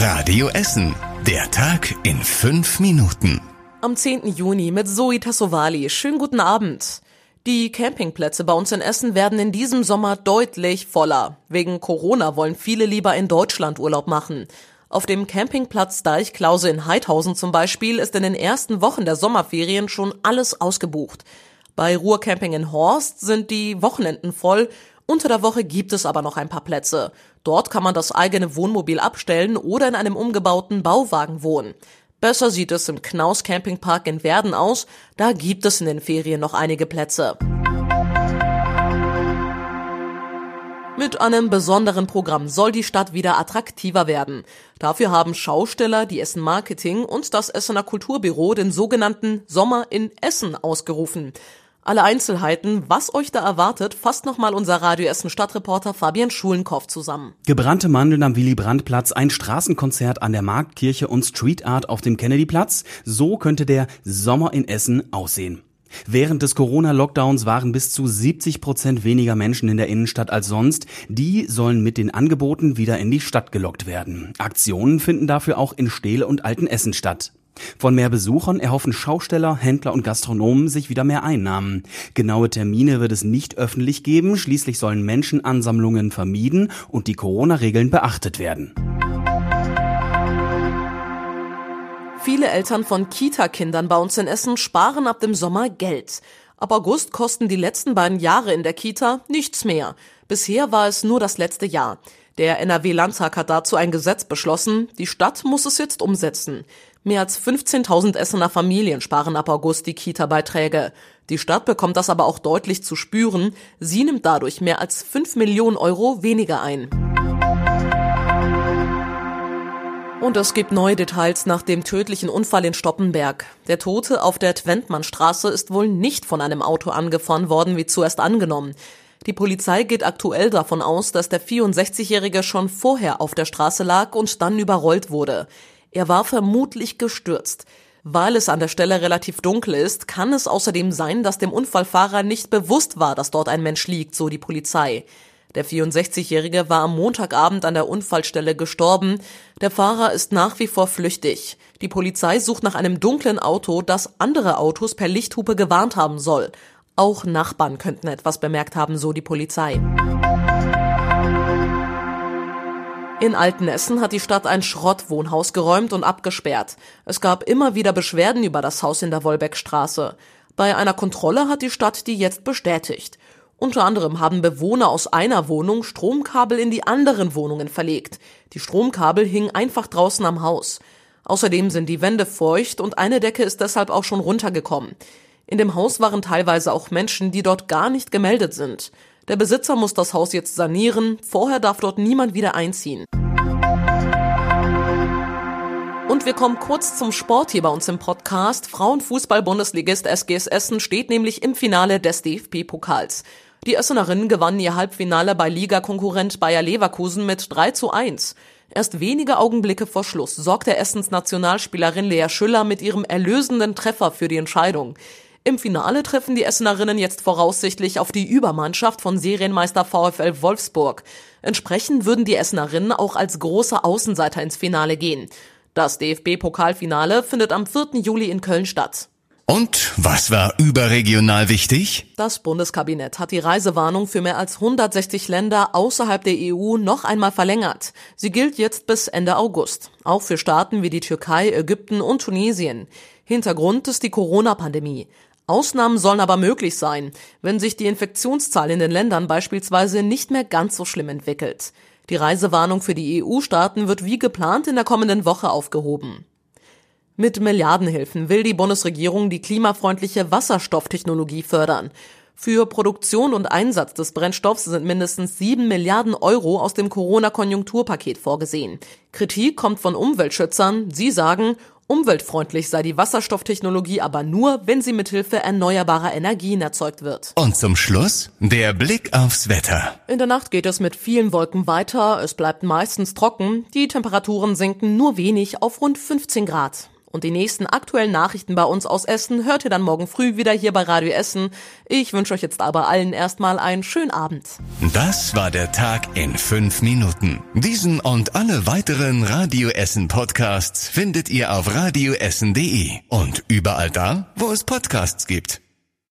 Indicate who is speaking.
Speaker 1: Radio Essen. Der Tag in fünf Minuten.
Speaker 2: Am 10. Juni mit Zoe Tassovali. Schönen guten Abend. Die Campingplätze bei uns in Essen werden in diesem Sommer deutlich voller. Wegen Corona wollen viele lieber in Deutschland Urlaub machen. Auf dem Campingplatz Deichklause in Heidhausen zum Beispiel ist in den ersten Wochen der Sommerferien schon alles ausgebucht. Bei Ruhrcamping in Horst sind die Wochenenden voll. Unter der Woche gibt es aber noch ein paar Plätze. Dort kann man das eigene Wohnmobil abstellen oder in einem umgebauten Bauwagen wohnen. Besser sieht es im Knaus Campingpark in Werden aus. Da gibt es in den Ferien noch einige Plätze. Mit einem besonderen Programm soll die Stadt wieder attraktiver werden. Dafür haben Schausteller, die Essen Marketing und das Essener Kulturbüro den sogenannten Sommer in Essen ausgerufen. Alle Einzelheiten, was euch da erwartet, fasst nochmal unser Radio Essen Stadtreporter Fabian Schulenkopf zusammen.
Speaker 3: Gebrannte Mandeln am Willy Brandt Platz, ein Straßenkonzert an der Marktkirche und Street Art auf dem Kennedy Platz. So könnte der Sommer in Essen aussehen. Während des Corona-Lockdowns waren bis zu 70 Prozent weniger Menschen in der Innenstadt als sonst. Die sollen mit den Angeboten wieder in die Stadt gelockt werden. Aktionen finden dafür auch in Stehle und Altenessen statt. Von mehr Besuchern erhoffen Schausteller, Händler und Gastronomen sich wieder mehr Einnahmen. Genaue Termine wird es nicht öffentlich geben, schließlich sollen Menschenansammlungen vermieden und die Corona-Regeln beachtet werden.
Speaker 2: Viele Eltern von Kita-Kindern bei uns in Essen sparen ab dem Sommer Geld. Ab August kosten die letzten beiden Jahre in der Kita nichts mehr. Bisher war es nur das letzte Jahr. Der NRW-Landtag hat dazu ein Gesetz beschlossen. Die Stadt muss es jetzt umsetzen. Mehr als 15.000 Essener Familien sparen ab August die Kita-Beiträge. Die Stadt bekommt das aber auch deutlich zu spüren. Sie nimmt dadurch mehr als 5 Millionen Euro weniger ein. Und es gibt neue Details nach dem tödlichen Unfall in Stoppenberg. Der Tote auf der Twentmannstraße ist wohl nicht von einem Auto angefahren worden, wie zuerst angenommen. Die Polizei geht aktuell davon aus, dass der 64-Jährige schon vorher auf der Straße lag und dann überrollt wurde. Er war vermutlich gestürzt. Weil es an der Stelle relativ dunkel ist, kann es außerdem sein, dass dem Unfallfahrer nicht bewusst war, dass dort ein Mensch liegt, so die Polizei. Der 64-Jährige war am Montagabend an der Unfallstelle gestorben. Der Fahrer ist nach wie vor flüchtig. Die Polizei sucht nach einem dunklen Auto, das andere Autos per Lichthupe gewarnt haben soll. Auch Nachbarn könnten etwas bemerkt haben, so die Polizei. In Altenessen hat die Stadt ein Schrottwohnhaus geräumt und abgesperrt. Es gab immer wieder Beschwerden über das Haus in der Wollbeckstraße. Bei einer Kontrolle hat die Stadt die jetzt bestätigt. Unter anderem haben Bewohner aus einer Wohnung Stromkabel in die anderen Wohnungen verlegt. Die Stromkabel hingen einfach draußen am Haus. Außerdem sind die Wände feucht und eine Decke ist deshalb auch schon runtergekommen. In dem Haus waren teilweise auch Menschen, die dort gar nicht gemeldet sind. Der Besitzer muss das Haus jetzt sanieren, vorher darf dort niemand wieder einziehen. Und wir kommen kurz zum Sport hier bei uns im Podcast. Frauenfußball-Bundesligist SGS Essen steht nämlich im Finale des DFB-Pokals. Die Essenerinnen gewannen ihr Halbfinale bei Ligakonkurrent Bayer Leverkusen mit 3 zu 1. Erst wenige Augenblicke vor Schluss sorgte Essens Nationalspielerin Lea Schüller mit ihrem erlösenden Treffer für die Entscheidung. Im Finale treffen die Essenerinnen jetzt voraussichtlich auf die Übermannschaft von Serienmeister VfL Wolfsburg. Entsprechend würden die Essenerinnen auch als große Außenseiter ins Finale gehen. Das DFB-Pokalfinale findet am 4. Juli in Köln statt.
Speaker 1: Und was war überregional wichtig?
Speaker 2: Das Bundeskabinett hat die Reisewarnung für mehr als 160 Länder außerhalb der EU noch einmal verlängert. Sie gilt jetzt bis Ende August, auch für Staaten wie die Türkei, Ägypten und Tunesien. Hintergrund ist die Corona-Pandemie. Ausnahmen sollen aber möglich sein, wenn sich die Infektionszahl in den Ländern beispielsweise nicht mehr ganz so schlimm entwickelt. Die Reisewarnung für die EU-Staaten wird wie geplant in der kommenden Woche aufgehoben. Mit Milliardenhilfen will die Bundesregierung die klimafreundliche Wasserstofftechnologie fördern. Für Produktion und Einsatz des Brennstoffs sind mindestens sieben Milliarden Euro aus dem Corona-Konjunkturpaket vorgesehen. Kritik kommt von Umweltschützern. Sie sagen, umweltfreundlich sei die Wasserstofftechnologie aber nur, wenn sie mithilfe erneuerbarer Energien erzeugt wird.
Speaker 1: Und zum Schluss der Blick aufs Wetter.
Speaker 2: In der Nacht geht es mit vielen Wolken weiter. Es bleibt meistens trocken. Die Temperaturen sinken nur wenig auf rund 15 Grad. Und die nächsten aktuellen Nachrichten bei uns aus Essen hört ihr dann morgen früh wieder hier bei Radio Essen. Ich wünsche euch jetzt aber allen erstmal einen schönen Abend.
Speaker 1: Das war der Tag in fünf Minuten. Diesen und alle weiteren Radio Essen Podcasts findet ihr auf radioessen.de und überall da, wo es Podcasts gibt.